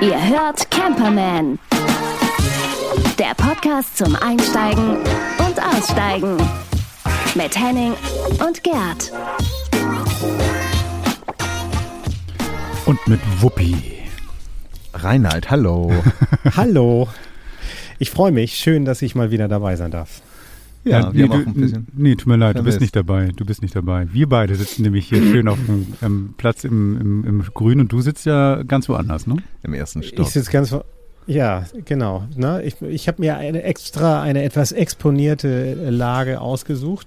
Ihr hört Camperman. Der Podcast zum Einsteigen und Aussteigen. Mit Henning und Gerd. Und mit Wuppi. Reinhard, hallo. Hallo. Ich freue mich. Schön, dass ich mal wieder dabei sein darf. Ja, nee, wir haben du, auch ein bisschen. nee, tut mir leid, du bist vermisst. nicht dabei. Du bist nicht dabei. Wir beide sitzen nämlich hier schön auf dem ähm, Platz im, im, im Grün und du sitzt ja ganz woanders, ne? Im ersten Stock. Ich sitze ganz. Ja, genau. Ne? Ich, ich habe mir eine extra, eine etwas exponierte Lage ausgesucht.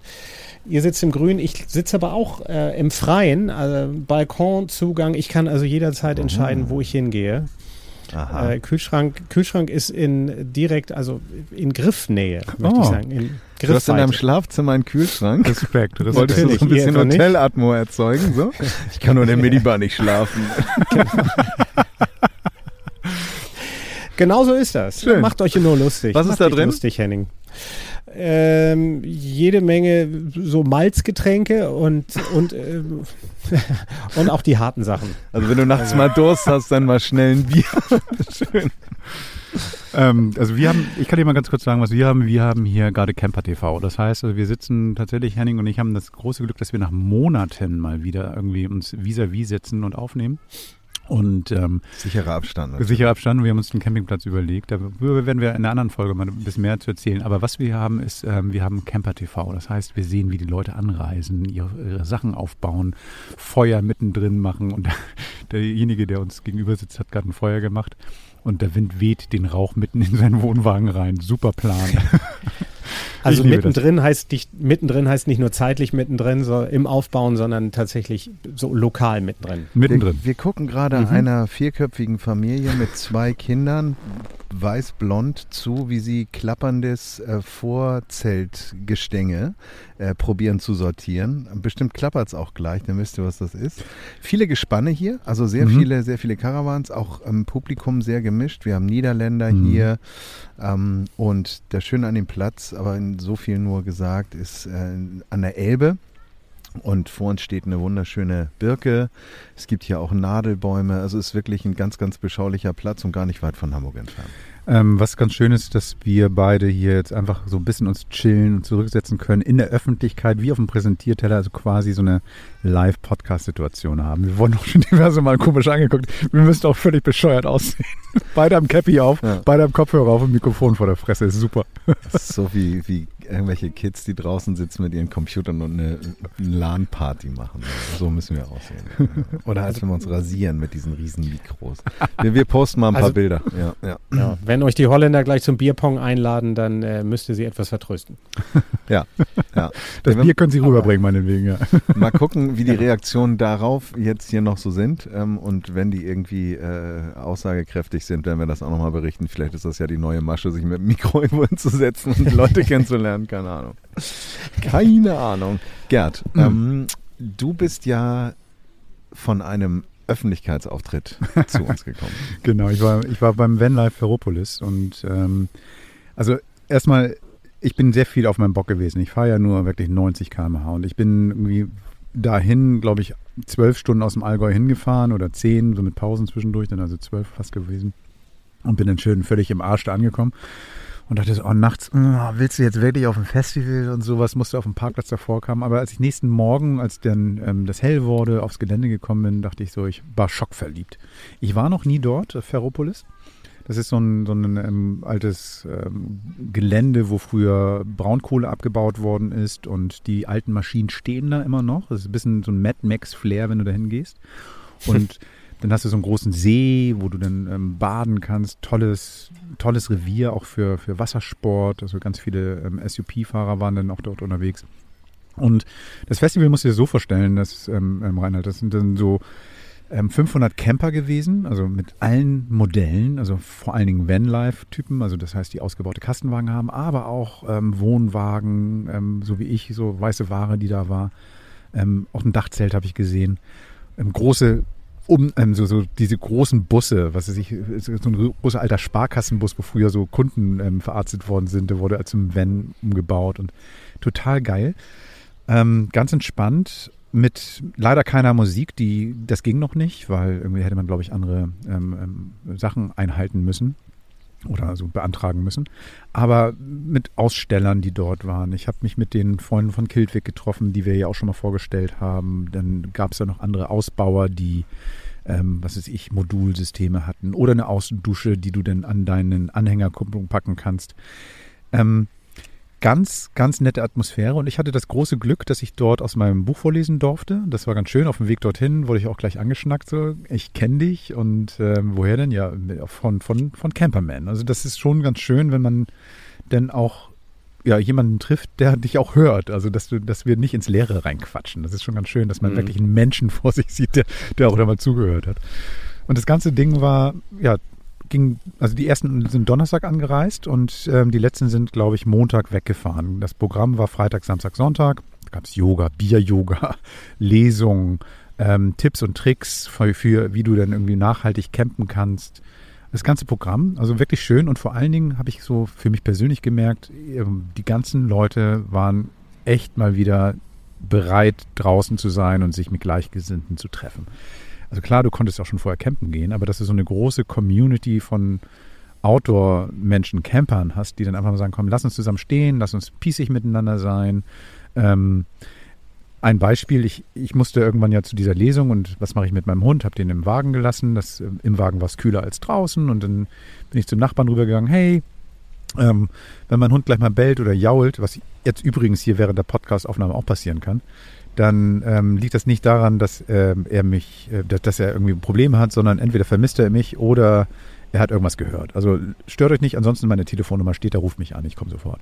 Ihr sitzt im Grün, ich sitze aber auch äh, im Freien, also Balkonzugang. Ich kann also jederzeit entscheiden, wo ich hingehe. Aha. Äh, Kühlschrank, Kühlschrank ist in direkt, also in Griffnähe, möchte Oh. ich sagen. In du hast in deinem. Schlafzimmer einen Kühlschrank. Respekt. Respekt. Wolltest du so ein bisschen? Hotelatmo erzeugen? So? Ich kann nur in der Minibar nicht schlafen. Genau so ist das. Schön. Macht euch nur lustig. Was ist Macht da drin? Lustig, Henning. Ähm, jede Menge so Malzgetränke und und ähm, und auch die harten Sachen. Also wenn du nachts mal Durst hast, dann mal schnell ein Bier. Schön. Ähm, also wir haben, ich kann dir mal ganz kurz sagen, was wir haben. Wir haben hier gerade Camper TV. Das heißt, also wir sitzen tatsächlich, Henning und ich haben das große Glück, dass wir nach Monaten mal wieder irgendwie uns vis-à-vis setzen und aufnehmen. Und ähm, Sicherer Abstand. ne? Sicherer Abstand. Wir haben uns den Campingplatz überlegt. Darüber werden wir in einer anderen Folge mal ein bisschen mehr zu erzählen. Aber was wir haben, ist, ähm, wir haben Camper TV. Das heißt, wir sehen, wie die Leute anreisen, ihre, ihre Sachen aufbauen, Feuer mittendrin machen. Und derjenige, der uns gegenüber sitzt, hat gerade ein Feuer gemacht. Und der Wind weht den Rauch mitten in seinen Wohnwagen rein. Super Plan. Also das. mittendrin heißt nicht mittendrin heißt nicht nur zeitlich mittendrin so im Aufbauen, sondern tatsächlich so lokal mittendrin. mittendrin. Wir, wir gucken gerade Mhm. einer vierköpfigen Familie mit zwei Kindern, weiß-blond, zu, wie sie klapperndes äh, Vorzeltgestänge äh, probieren zu sortieren. Bestimmt klappert es auch gleich, dann wisst ihr, was das ist. Viele Gespanne hier, also sehr Mhm. viele, sehr viele Caravans, auch im Publikum sehr gemischt. Wir haben Niederländer Mhm. hier ähm, und der Schöne an dem Platz, aber in so viel nur gesagt, ist äh, an der Elbe. Und vor uns steht eine wunderschöne Birke. Es gibt hier auch Nadelbäume. Also es ist wirklich ein ganz, ganz beschaulicher Platz und gar nicht weit von Hamburg entfernt. Ähm, was ganz schön ist, dass wir beide hier jetzt einfach so ein bisschen uns chillen und zurücksetzen können in der Öffentlichkeit, wie auf dem Präsentierteller, also quasi so eine Live-Podcast-Situation haben. Wir wurden auch schon diverse Mal komisch angeguckt. Wir müssten auch völlig bescheuert aussehen. beide am Cappy auf, Ja. beide am Kopfhörer auf und Mikrofon vor der Fresse. Ist super. So wie, wie irgendwelche Kids, die draußen sitzen mit ihren Computern und eine, eine LAN-Party machen. So müssen wir aussehen. Oder als wenn wir uns rasieren mit diesen riesen Mikros. Wir, wir posten mal ein paar Also- Bilder. Ja, ja. Ja. Wenn euch die Holländer gleich zum Bierpong einladen, dann äh, müsst ihr sie etwas vertrösten. ja, ja. Das Ja, Bier können Sie rüberbringen, meinetwegen, ja. Mal gucken, wie die Reaktionen darauf jetzt hier noch so sind. Ähm, und wenn die irgendwie äh, aussagekräftig sind, werden wir das auch nochmal berichten. Vielleicht ist das ja die neue Masche, sich mit dem Mikro irgendwo hinzusetzen und die Leute kennenzulernen. Keine Ahnung. Keine Ahnung. Gerd, ähm, du bist ja von einem Öffentlichkeitsauftritt zu uns gekommen. Genau, ich war, ich war beim Vanlife Ferropolis und ähm, also erstmal, ich bin sehr viel auf meinem Bock gewesen. Ich fahre ja nur wirklich 90 km/h und ich bin irgendwie dahin, glaube ich, zwölf Stunden aus dem Allgäu hingefahren oder zehn, so mit Pausen zwischendurch, dann also zwölf fast gewesen und bin dann schön völlig im Arsch da angekommen und dachte so, oh, nachts, oh, willst du jetzt wirklich auf ein Festival und sowas, musste auf dem Parkplatz davor kommen. Aber als ich nächsten Morgen, als dann ähm, das hell wurde, aufs Gelände gekommen bin, dachte ich so, ich war schockverliebt. Ich war noch nie dort, äh, Ferropolis. Das ist so ein, so ein ähm, altes ähm, Gelände, wo früher Braunkohle abgebaut worden ist und die alten Maschinen stehen da immer noch. Das ist ein bisschen so ein Mad Max-Flair, wenn du da hingehst. Und dann hast du so einen großen See, wo du dann ähm, baden kannst. Tolles, tolles Revier auch für, für Wassersport. Also ganz viele ähm, SUP-Fahrer waren dann auch dort unterwegs. Und das Festival musst du dir so vorstellen, dass, ähm, ähm, Reinhard, das sind dann so ähm, 500 Camper gewesen, also mit allen Modellen, also vor allen Dingen Vanlife-Typen, also das heißt, die ausgebaute Kastenwagen haben, aber auch ähm, Wohnwagen, ähm, so wie ich, so weiße Ware, die da war. Ähm, auch ein Dachzelt habe ich gesehen. Ähm, große um ähm, so, so diese großen Busse, was weiß ich, so ein großer alter Sparkassenbus, wo früher so Kunden ähm, verarztet worden sind, der wurde zum Van umgebaut und total geil. Ähm, ganz entspannt mit leider keiner Musik, die das ging noch nicht, weil irgendwie hätte man, glaube ich, andere ähm, ähm, Sachen einhalten müssen oder so beantragen müssen. Aber mit Ausstellern, die dort waren. Ich habe mich mit den Freunden von Kiltwick getroffen, die wir ja auch schon mal vorgestellt haben. Dann gab es ja noch andere Ausbauer, die ähm, was weiß ich, Modulsysteme hatten oder eine Außendusche, die du dann an deinen Anhängerkupplung packen kannst. Ähm, ganz, ganz nette Atmosphäre und ich hatte das große Glück, dass ich dort aus meinem Buch vorlesen durfte. Das war ganz schön. Auf dem Weg dorthin wurde ich auch gleich angeschnackt, so, ich kenne dich und ähm, woher denn? Ja, von, von, von Camperman. Also das ist schon ganz schön, wenn man denn auch ja, jemanden trifft, der dich auch hört. Also, dass du, dass wir nicht ins Leere reinquatschen. Das ist schon ganz schön, dass man mhm. wirklich einen Menschen vor sich sieht, der, der auch da mal zugehört hat. Und das ganze Ding war, ja, ging, also die ersten sind Donnerstag angereist und ähm, die letzten sind, glaube ich, Montag weggefahren. Das Programm war Freitag, Samstag, Sonntag. Da gab es Yoga, Bier-Yoga, Lesungen, ähm, Tipps und Tricks für, für, wie du dann irgendwie nachhaltig campen kannst. Das ganze Programm, also wirklich schön und vor allen Dingen habe ich so für mich persönlich gemerkt, ähm, die ganzen Leute waren echt mal wieder bereit, draußen zu sein und sich mit Gleichgesinnten zu treffen. Also klar, du konntest auch schon vorher campen gehen, aber dass du so eine große Community von Outdoor-Menschen, Campern hast, die dann einfach mal sagen, komm, lass uns zusammen stehen, lass uns pießig miteinander sein. Ähm, ein Beispiel, ich, ich musste irgendwann ja zu dieser Lesung und was mache ich mit meinem Hund? Habe den im Wagen gelassen. Das, äh, Im Wagen war es kühler als draußen und dann bin ich zum Nachbarn rübergegangen, hey, ähm, wenn mein Hund gleich mal bellt oder jault, was jetzt übrigens hier während der Podcastaufnahme auch passieren kann, dann ähm, liegt das nicht daran, dass ähm, er mich, äh, dass, er irgendwie Probleme hat, sondern entweder vermisst er mich oder er hat irgendwas gehört. Also stört euch nicht, ansonsten meine Telefonnummer steht, da ruft mich an, ich komme sofort.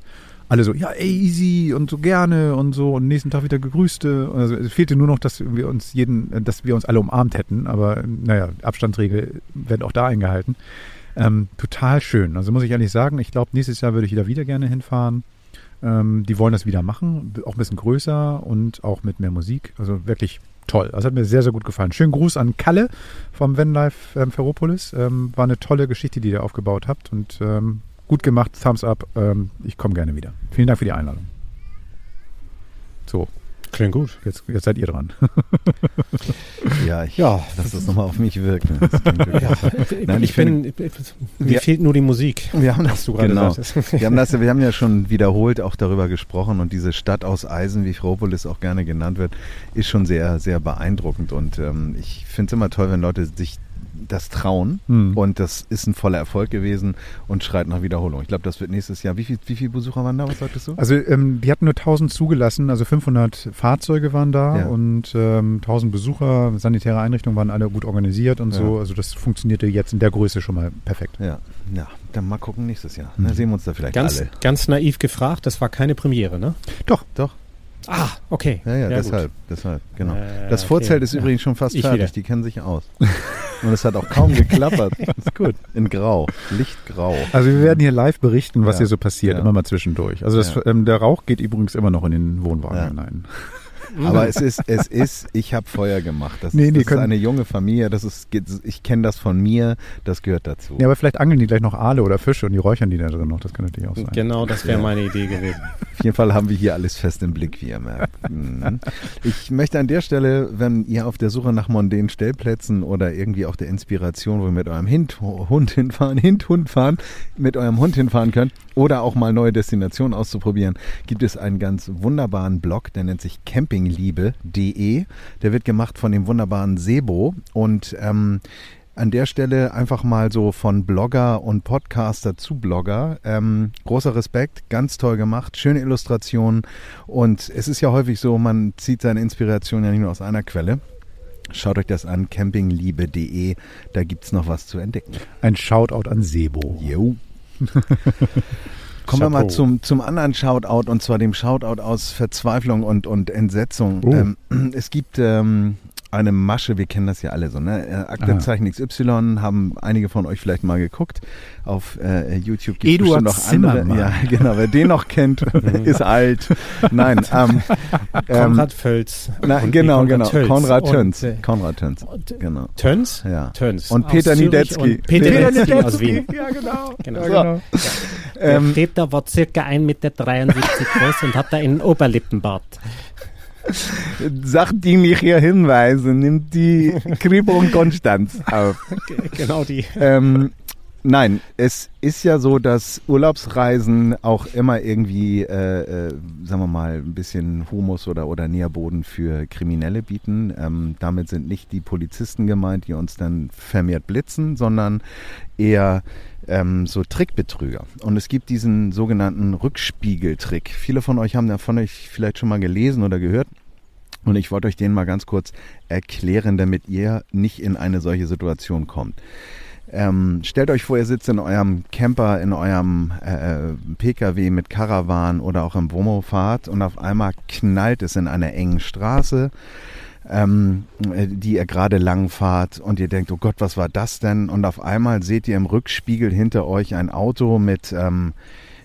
Alle so, ja, ey, easy und so gerne und so und nächsten Tag wieder gegrüßte. Also es fehlte nur noch, dass wir uns jeden, dass wir uns alle umarmt hätten, aber naja, Abstandsregel werden auch da eingehalten. Ähm, total schön. Also muss ich ehrlich sagen, ich glaube, nächstes Jahr würde ich da wieder gerne hinfahren. Ähm, die wollen das wieder machen, auch ein bisschen größer und auch mit mehr Musik. Also wirklich toll. Das hat mir sehr, sehr gut gefallen. Schönen Gruß an Kalle vom Vanlife ähm, Ferropolis. Ähm, war eine tolle Geschichte, die ihr aufgebaut habt und ähm, gut gemacht. Thumbs up. Ähm, ich komme gerne wieder. Vielen Dank für die Einladung. So, Klingt gut. Jetzt, jetzt seid ihr dran. ja, ich ja. lass das nochmal auf mich wirken. Ja, Nein, ich, ich bin, mir fehlt nur die Musik. Wir haben das, du genau. wir haben das, wir haben ja schon wiederholt auch darüber gesprochen und diese Stadt aus Eisen, wie Fropolis auch gerne genannt wird, ist schon sehr, sehr beeindruckend und ähm, ich finde es immer toll, wenn Leute sich das trauen hm. und das ist ein voller Erfolg gewesen und schreit nach Wiederholung. Ich glaube, das wird nächstes Jahr. Wie, viel, wie viele Besucher waren da? Was sagtest du? Also ähm, die hatten nur 1000 zugelassen, also 500 Fahrzeuge waren da ja. und ähm, 1000 Besucher, sanitäre Einrichtungen waren alle gut organisiert und ja. so. Also das funktionierte jetzt in der Größe schon mal perfekt. Ja, ja. dann mal gucken nächstes Jahr. Mhm. Dann sehen wir uns da vielleicht ganz, alle. Ganz naiv gefragt, das war keine Premiere, ne? Doch, doch. Ah, okay. Ja, ja, ja deshalb, gut. deshalb, genau. Äh, das Vorzelt okay. ist ja. übrigens schon fast ich fertig, wieder. die kennen sich aus. Und es hat auch kaum geklappert. ist gut. In Grau, Lichtgrau. Also wir werden hier live berichten, was ja. hier so passiert, immer mal zwischendurch. Also das, ähm, der Rauch geht übrigens immer noch in den Wohnwagen hinein. Aber es ist, es ist, ich habe Feuer gemacht. Das, nee, das ist eine junge Familie, das ist, ich kenne das von mir, das gehört dazu. Ja, aber vielleicht angeln die gleich noch Aale oder Fische und die räuchern die da drin noch, das kann natürlich auch sein. Genau, das wäre ja. meine Idee gewesen. Auf jeden Fall haben wir hier alles fest im Blick, wie ihr merkt. Mhm. Ich möchte an der Stelle, wenn ihr auf der Suche nach mondänen Stellplätzen oder irgendwie auch der Inspiration, wo ihr mit eurem Hint, Hund hinfahren, Hint, Hund fahren, mit eurem Hund hinfahren könnt oder auch mal neue Destinationen auszuprobieren, gibt es einen ganz wunderbaren Blog, der nennt sich Camping campingliebe.de. Der wird gemacht von dem wunderbaren Sebo und ähm, an der Stelle einfach mal so von Blogger und Podcaster zu Blogger. Ähm, großer Respekt, ganz toll gemacht, schöne Illustrationen und es ist ja häufig so, man zieht seine Inspiration ja nicht nur aus einer Quelle. Schaut euch das an, campingliebe.de, da gibt es noch was zu entdecken. Ein Shoutout an Sebo. Jo. Kommen wir mal zum, zum anderen Shoutout und zwar dem Shoutout aus Verzweiflung und, und Entsetzung. Oh. Ähm, es gibt ähm, eine Masche, wir kennen das ja alle so, ne? Äh, Aktenzeichen ah. XY haben einige von euch vielleicht mal geguckt. Auf äh, YouTube gibt es bestimmt noch andere. Ja, genau, wer den noch kennt, ist alt. Nein, ähm, Konrad Völz. Na, genau, genau. Tölz. Konrad Töns. Äh, Konrad Töns. Genau. Töns? Ja. Töns. Und Peter Niedetzky. Peter, Peter Niedetzky aus Wien. Ja, genau. genau. Ja, genau. Ja. Ähm, Peter war circa 1,73 Meter groß und hatte einen Oberlippenbart. Sachdienliche Hinweise nimmt die Kripo und Konstanz auf. genau die. Ähm, Nein, es ist ja so, dass Urlaubsreisen auch immer irgendwie, äh, äh, sagen wir mal, ein bisschen Humus oder, oder Nährboden für Kriminelle bieten. Ähm, damit sind nicht die Polizisten gemeint, die uns dann vermehrt blitzen, sondern eher ähm, so Trickbetrüger. Und es gibt diesen sogenannten Rückspiegeltrick. Viele von euch haben davon euch vielleicht schon mal gelesen oder gehört. Und ich wollte euch den mal ganz kurz erklären, damit ihr nicht in eine solche Situation kommt. Ähm, stellt euch vor, ihr sitzt in eurem Camper, in eurem äh, Pkw mit Caravan oder auch im Womo-Fahrt und auf einmal knallt es in einer engen Straße, ähm, die ihr gerade lang fahrt und ihr denkt, oh Gott, was war das denn? Und auf einmal seht ihr im Rückspiegel hinter euch ein Auto mit... Ähm,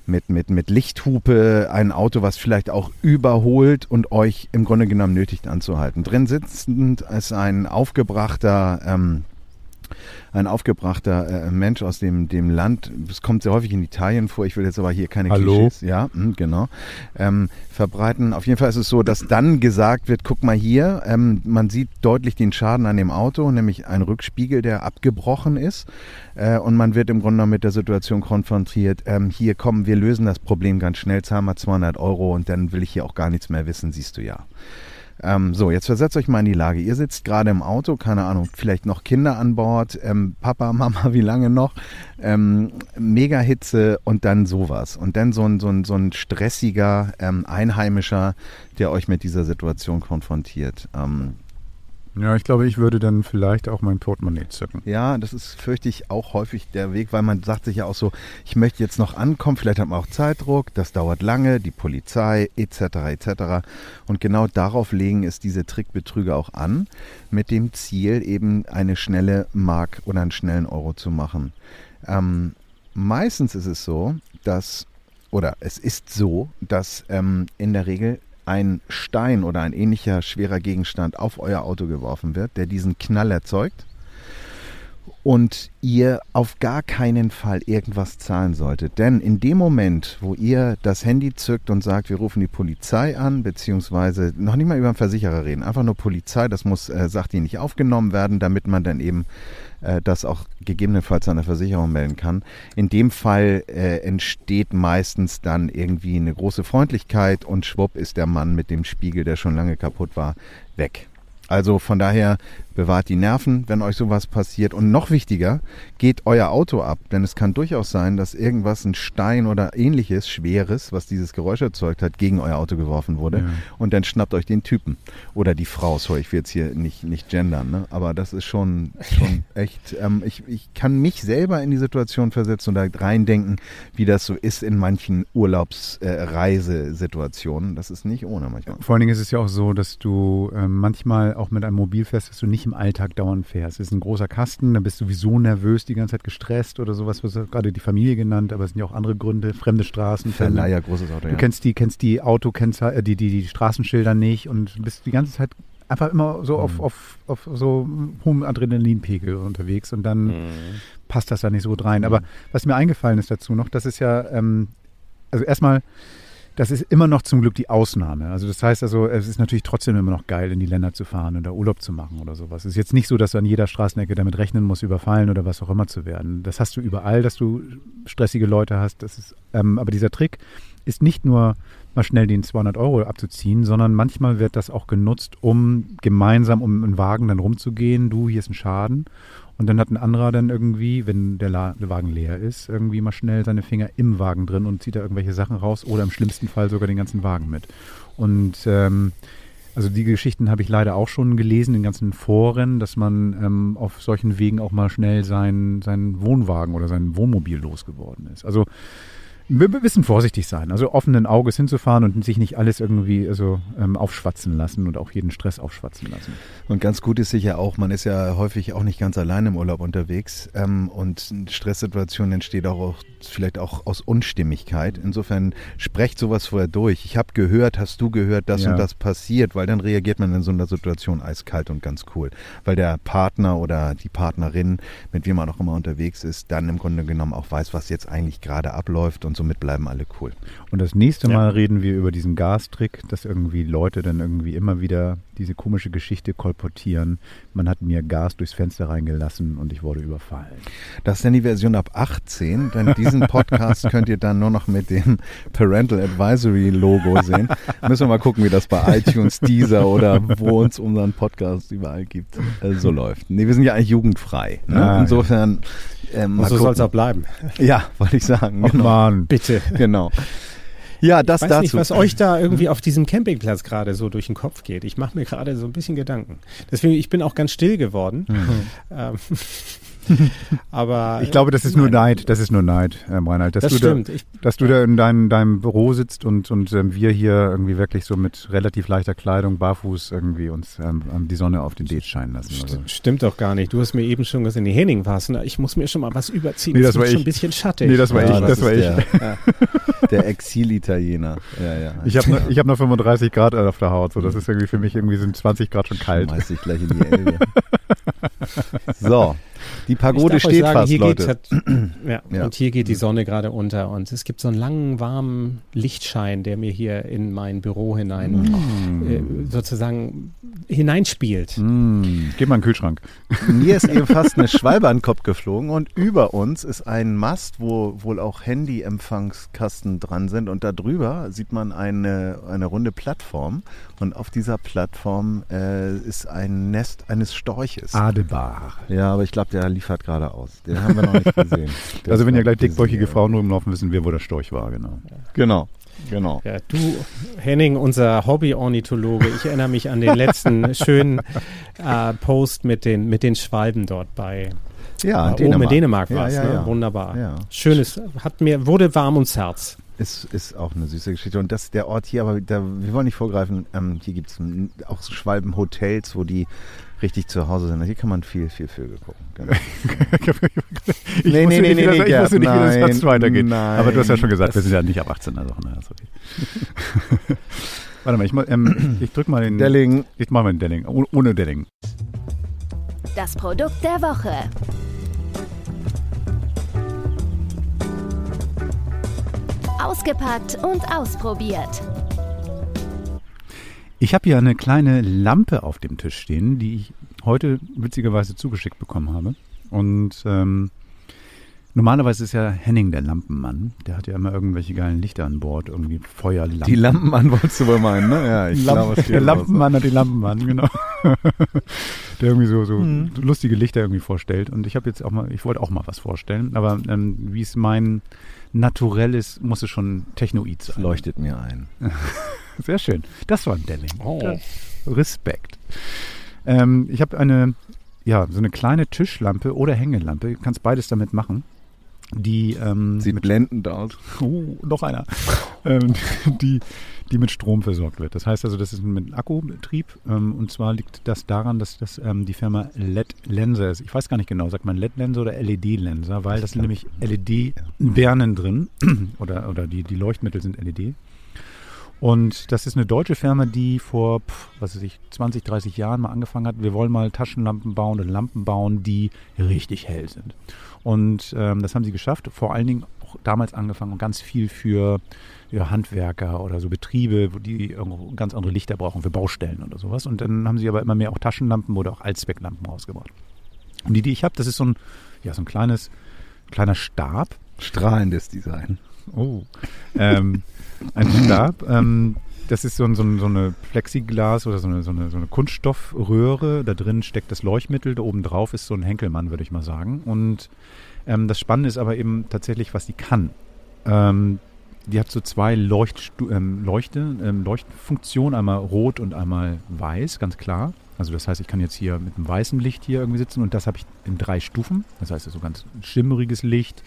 mit, mit, mit Lichthupe, ein Auto, was vielleicht auch überholt und euch im Grunde genommen nötigt anzuhalten. Drin sitzend ist ein aufgebrachter ähm, ein aufgebrachter äh, Mensch aus dem, dem Land, es kommt sehr häufig in Italien vor, ich will jetzt aber hier keine Hallo? Klischees, ja, mh, genau, ähm, verbreiten. Auf jeden Fall ist es so, dass dann gesagt wird, guck mal hier, ähm, man sieht deutlich den Schaden an dem Auto, nämlich ein Rückspiegel, der abgebrochen ist äh, und man wird im Grunde mit der Situation konfrontiert, ähm, hier kommen, wir lösen das Problem ganz schnell, zahlen wir 200 Euro und dann will ich hier auch gar nichts mehr wissen, siehst du ja. Ähm, so, jetzt versetzt euch mal in die Lage. Ihr sitzt gerade im Auto, keine Ahnung, vielleicht noch Kinder an Bord, ähm, Papa, Mama, wie lange noch? Ähm, Mega Hitze und dann sowas. Und dann so ein, so ein, so ein stressiger ähm, Einheimischer, der euch mit dieser Situation konfrontiert. Ja, ich glaube, ich würde dann vielleicht auch mein Portemonnaie zücken. Ja, das ist, fürchte ich, auch häufig der Weg, weil man sagt sich ja auch so, ich möchte jetzt noch ankommen, vielleicht hat man auch Zeitdruck, das dauert lange, die Polizei etc. etc. Und genau darauf legen es diese Trickbetrüger auch an, mit dem Ziel eben eine schnelle Mark oder einen schnellen Euro zu machen. Ähm, meistens ist es so, dass, oder es ist so, dass ähm, in der Regel ein Stein oder ein ähnlicher schwerer Gegenstand auf euer Auto geworfen wird, der diesen Knall erzeugt und ihr auf gar keinen Fall irgendwas zahlen solltet. Denn in dem Moment, wo ihr das Handy zückt und sagt, wir rufen die Polizei an, beziehungsweise noch nicht mal über einen Versicherer reden, einfach nur Polizei, das muss, äh, sagt die nicht aufgenommen werden, damit man dann eben äh, das auch gegebenenfalls an der Versicherung melden kann. In dem Fall äh, entsteht meistens dann irgendwie eine große Freundlichkeit und schwupp ist der Mann mit dem Spiegel, der schon lange kaputt war, weg. Also von daher bewahrt die Nerven, wenn euch sowas passiert. Und noch wichtiger, geht euer Auto ab. Denn es kann durchaus sein, dass irgendwas, ein Stein oder ähnliches, Schweres, was dieses Geräusch erzeugt hat, gegen euer Auto geworfen wurde. Ja. Und dann schnappt euch den Typen. Oder die Frau. Sorry, ich will jetzt hier nicht, nicht gendern. Ne? Aber das ist schon, schon echt, ähm, ich, ich kann mich selber in die Situation versetzen und da reindenken, wie das so ist in manchen Urlaubsreisesituationen. das ist nicht ohne manchmal. Vor allen Dingen ist es ja auch so, dass du ähm, manchmal auch mit einem Mobil fährst, dass du nicht im Alltag dauernd fährst. Es ist ein großer Kasten, dann bist du sowieso nervös, die ganze Zeit gestresst oder sowas, was gerade die Familie genannt, aber es sind ja auch andere Gründe, fremde Straßen. Verleiher, großes Auto, Du ja. kennst die, kennst die Auto, kennst äh, die, die, die Straßenschilder nicht und bist die ganze Zeit einfach immer so auf, auf, auf so hohem Adrenalinpegel unterwegs und dann passt das da nicht so gut rein. Aber was mir eingefallen ist dazu noch, das ist ja, ähm, also erstmal, das ist immer noch zum Glück die Ausnahme. Also das heißt also, es ist natürlich trotzdem immer noch geil, in die Länder zu fahren oder Urlaub zu machen oder sowas. Es ist jetzt nicht so, dass du an jeder Straßenecke damit rechnen musst, überfallen oder was auch immer zu werden. Das hast du überall, dass du stressige Leute hast. Das ist, ähm, aber dieser Trick ist nicht nur mal schnell den 200 Euro abzuziehen, sondern manchmal wird das auch genutzt, um gemeinsam um einen Wagen dann rumzugehen. Du, hier ist ein Schaden. Und dann hat ein anderer dann irgendwie, wenn der, La der Wagen leer ist, irgendwie mal schnell seine Finger im Wagen drin und zieht da irgendwelche Sachen raus oder im schlimmsten Fall sogar den ganzen Wagen mit. Und ähm, also die Geschichten habe ich leider auch schon gelesen in ganzen Foren, dass man ähm, auf solchen Wegen auch mal schnell seinen seinen Wohnwagen oder sein Wohnmobil losgeworden ist. Also wir müssen vorsichtig sein, also offenen Auges hinzufahren und sich nicht alles irgendwie also, ähm, aufschwatzen lassen und auch jeden Stress aufschwatzen lassen. Und ganz gut ist sicher auch, man ist ja häufig auch nicht ganz allein im Urlaub unterwegs ähm, und eine Stresssituation entsteht auch, auch vielleicht auch aus Unstimmigkeit. Insofern sprecht sowas vorher durch. Ich habe gehört, hast du gehört, das Ja. und das passiert, weil dann reagiert man in so einer Situation eiskalt und ganz cool. Weil der Partner oder die Partnerin, mit wem man auch immer unterwegs ist, dann im Grunde genommen auch weiß, was jetzt eigentlich gerade abläuft und und somit bleiben alle cool. Und das nächste Ja. Mal reden wir über diesen Gastrick, dass irgendwie Leute dann irgendwie immer wieder diese komische Geschichte kolportieren. Man hat mir Gas durchs Fenster reingelassen und ich wurde überfallen. Das ist dann die Version ab 18, denn diesen Podcast könnt ihr dann nur noch mit dem Parental Advisory Logo sehen. Müssen wir mal gucken, wie das bei iTunes, Deezer oder wo uns unseren Podcast überall gibt, äh, so läuft. Nee, wir sind ja eigentlich jugendfrei. Ne? Ah, ja. Insofern, ähm, mal Und so soll es auch bleiben. Ja, wollte ich sagen. Oh Genau. Mann. Bitte. genau. Ja, das Ich weiß dazu. nicht, was euch da irgendwie auf diesem Campingplatz gerade so durch den Kopf geht. Ich mache mir gerade so ein bisschen Gedanken. Deswegen, ich bin auch ganz still geworden. Ähm, aber Ich glaube, das ist nur Nein. Neid. Das ist nur Neid, ähm, Reinhard. Dass Das du stimmt. Da, Ich, dass du da in deinem, deinem Büro sitzt und, und ähm, wir hier irgendwie wirklich so mit relativ leichter Kleidung, barfuß irgendwie uns ähm, die Sonne auf den Date scheinen lassen. Also. st- stimmt doch gar nicht. Du hast mir eben schon gesagt, nee, Henning war es. Ich muss mir schon mal was überziehen. Nee, Es das war wird schon ich. ein bisschen schattig. Nee, das war ja, ich. Das, war ich. Der, der Exil-Italiener. Ja, ja. Ich habe noch, ich hab noch 35 Grad auf der Haut. So, das ist irgendwie für mich irgendwie sind 20 Grad schon kalt. Schmeiß dich gleich in die Elbe. so, die Ich Pagode steht sagen, fast, hier Leute. Halt, ja, Ja. Und hier geht die Sonne gerade unter und es gibt so einen langen, warmen Lichtschein, der mir hier in mein Büro hinein äh, sozusagen hineinspielt. Mm, geh mal in den Kühlschrank. Mir ist eben fast eine Schwalbe an den Kopf geflogen und über uns ist ein Mast, wo wohl auch Handy-Empfangskasten dran sind und da drüber sieht man eine, eine runde Plattform und auf dieser Plattform äh, ist ein Nest eines Storches. Adebar. Ja, aber ich glaube, der liefert gerade aus. Den haben wir noch nicht gesehen. Also wenn ja noch gleich dickbäuchige. Frauen rumlaufen, wissen wir, wo der Storch war, genau. Genau, genau. Ja, du, Henning, unser Hobby-Ornithologe, ich erinnere mich an den letzten schönen äh, Post mit den, mit den Schwalben dort bei Ja, äh, oben in Dänemark Ja, war es. ja, ne? ja. Wunderbar. Ja. Schönes, hat mir, wurde warm ums Herz. Ist, ist auch eine süße Geschichte. Und das der Ort hier, aber da, wir wollen nicht vorgreifen, ähm, hier gibt es auch Schwalbenhotels, wo die richtig zu Hause sind. Hier kann man viel, viel Vögel gucken. Genau. ich Nee, wusste nee, nicht, nee, wie das, nee, ich wusste nicht, wie das Gerd, fast weitergeht. nein, Aber du hast ja schon gesagt, wir sind ja nicht ab 18, also na, ist okay. Warte mal, ich, ähm, ich drück mal den... Delling, Ich mach mal den Delling, oh- ohne Delling. Das Produkt der Woche. Ausgepackt und ausprobiert. Ich habe hier eine kleine Lampe auf dem Tisch stehen, die ich heute witzigerweise zugeschickt bekommen habe. Und ähm, normalerweise ist ja Henning der Lampenmann. Der hat ja immer irgendwelche geilen Lichter an Bord, irgendwie Feuerlampen. die Lampenmann wolltest du wohl meinen, ne? Ja, ich Lampen, glaube, es der Lampenmann hat den Lampenmann, genau. der irgendwie so, so Mhm. lustige Lichter irgendwie vorstellt. Und ich habe jetzt auch mal, ich wollte auch mal was vorstellen, aber ähm, wie es mein Naturell ist, muss es schon Technoid Das sein. leuchtet mir ein. Sehr schön. Das war ein Delling. Oh. Respekt. Ähm, ich habe eine, ja, so eine kleine Tischlampe oder Hängelampe. Du kannst beides damit machen. Die, ähm, Sieht mit, blendend aus. oh, noch einer. ähm, die, die mit Strom versorgt wird. Das heißt also, das ist mit Akkubetrieb. Ähm, und zwar liegt das daran, dass das ähm, die Firma LED-Lenser ist. Ich weiß gar nicht genau, sagt man LED-Lenser oder LED-Lenser, weil das sind nämlich LED-Birnen drin. oder oder die, die Leuchtmittel sind LED. Und das ist eine deutsche Firma, die vor, was weiß ich, 20, 30 Jahren mal angefangen hat. Wir wollen mal Taschenlampen bauen und Lampen bauen, die richtig hell sind. Und ähm, das haben sie geschafft. Vor allen Dingen auch damals angefangen und ganz viel für ja, Handwerker oder so Betriebe, wo die irgendwo ganz andere Lichter brauchen für Baustellen oder sowas. Und dann haben sie aber immer mehr auch Taschenlampen oder auch Allzwecklampen rausgebracht. Und die, die ich habe, das ist so ein, ja, so ein kleines, kleiner Stab, Strahlendes Design. Oh. Ähm, ein Stab. Ähm, das ist so, ein, so, ein, so eine Plexiglas oder so eine, so, eine, so eine Kunststoffröhre. Da drin steckt das Leuchtmittel. Da oben drauf ist so ein Henkelmann, würde ich mal sagen. Und ähm, das Spannende ist aber eben tatsächlich, was die kann. Ähm, die hat so zwei Leuchtstu ähm, Leuchte, ähm, Leuchtfunktionen, einmal rot und einmal weiß, ganz klar. Also das heißt, ich kann jetzt hier mit einem weißen Licht hier irgendwie sitzen und das habe ich in drei Stufen. Das heißt, so ganz schimmeriges Licht,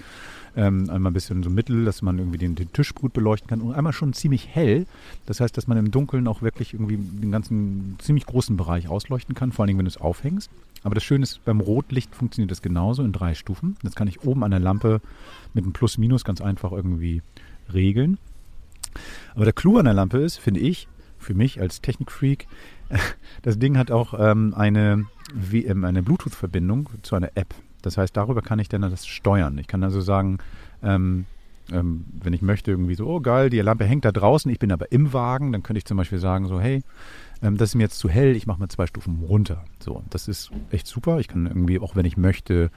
ähm, einmal ein bisschen so mittel, dass man irgendwie den, den Tisch gut beleuchten kann und einmal schon ziemlich hell. Das heißt, dass man im Dunkeln auch wirklich irgendwie den ganzen ziemlich großen Bereich ausleuchten kann, vor allen Dingen, wenn du es aufhängst. Aber das Schöne ist, beim Rotlicht funktioniert das genauso in drei Stufen. Das kann ich oben an der Lampe mit einem Plus-Minus ganz einfach irgendwie regeln. Aber der Clou an der Lampe ist, finde ich, für mich als Technikfreak, das Ding hat auch ähm, eine, eine Bluetooth-Verbindung zu einer App. Das heißt, darüber kann ich dann das steuern. Ich kann also sagen, ähm, ähm, wenn ich möchte, irgendwie so, oh geil, die Lampe hängt da draußen, ich bin aber im Wagen, dann könnte ich zum Beispiel sagen, so, hey, ähm, das ist mir jetzt zu hell, ich mache mal zwei Stufen runter. So, das ist echt super. Ich kann irgendwie, auch wenn ich möchte,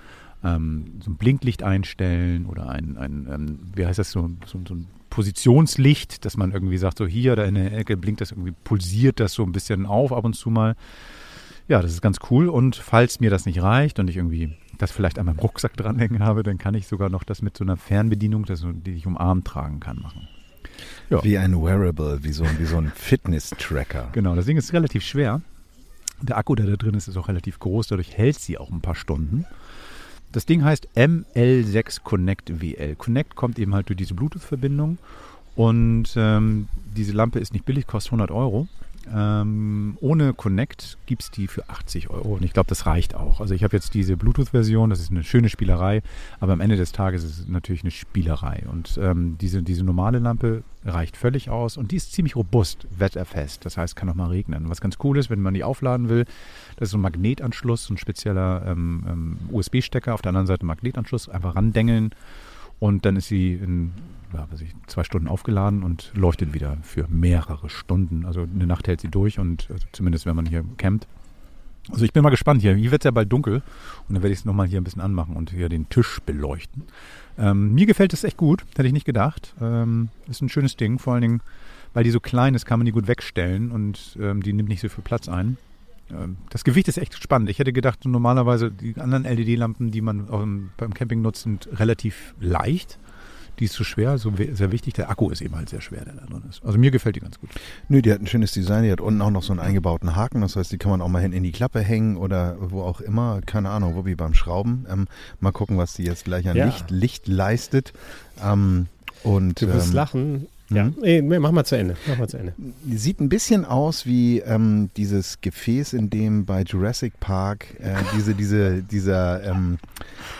ähm, so ein Blinklicht einstellen oder ein, ein ähm, wie heißt das, so, so, so ein Positionslicht, dass man irgendwie sagt, so hier, da in der Ecke blinkt das irgendwie, pulsiert das so ein bisschen auf ab und zu mal. Ja, das ist ganz cool. Und falls mir das nicht reicht und ich irgendwie das vielleicht an meinem Rucksack dranhängen habe, dann kann ich sogar noch das mit so einer Fernbedienung, das, die ich um Arm tragen kann, machen. Ja. Wie ein Wearable, wie so, wie so ein Fitness-Tracker. Genau, das Ding ist relativ schwer. Der Akku, der da drin ist, ist auch relativ groß, dadurch hält sie auch ein paar Stunden. Das Ding heißt ML6 Connect WL. Connect kommt eben halt durch diese Bluetooth-Verbindung und ähm, diese Lampe ist nicht billig, kostet 100 Euro. Ähm, ohne Connect gibt es die für 80 Euro und ich glaube, das reicht auch. Also ich habe jetzt diese Bluetooth-Version, das ist eine schöne Spielerei, aber am Ende des Tages ist es natürlich eine Spielerei und ähm, diese, diese normale Lampe reicht völlig aus und die ist ziemlich robust, wetterfest, das heißt, kann auch mal regnen. Was ganz cool ist, wenn man die aufladen will, das ist so ein Magnetanschluss, ein spezieller ähm, ähm USB-Stecker, auf der anderen Seite Magnetanschluss, einfach randengeln und dann ist sie in ja, weiß ich, zwei Stunden aufgeladen und leuchtet wieder für mehrere Stunden. Also eine Nacht hält sie durch und also zumindest wenn man hier campt. Also ich bin mal gespannt hier. Hier wird es ja bald dunkel und dann werde ich es nochmal hier ein bisschen anmachen und hier den Tisch beleuchten. Ähm, mir gefällt es echt gut, hätte ich nicht gedacht. Ähm, ist ein schönes Ding, vor allen Dingen, weil die so klein ist, kann man die gut wegstellen und ähm, die nimmt nicht so viel Platz ein. Ähm, das Gewicht ist echt spannend. Ich hätte gedacht, normalerweise die anderen LED-Lampen, die man beim Camping nutzt, sind relativ leicht die ist zu schwer, so sehr wichtig. Der Akku ist eben halt sehr schwer, der da drin ist. Also mir gefällt die ganz gut. Nö, die hat ein schönes Design. Die hat unten auch noch so einen eingebauten Haken. Das heißt, die kann man auch mal hin in die Klappe hängen oder wo auch immer. Keine Ahnung, wo wie beim Schrauben. Ähm, mal gucken, was die jetzt gleich an ja. Licht, Licht leistet. Ähm, und, du wirst ähm, lachen. Ja, mhm. nee, mach mal zu Ende. Mach mal zu Ende. Sieht ein bisschen aus wie ähm, dieses Gefäß, in dem bei Jurassic Park äh, diese, diese, dieser, ähm,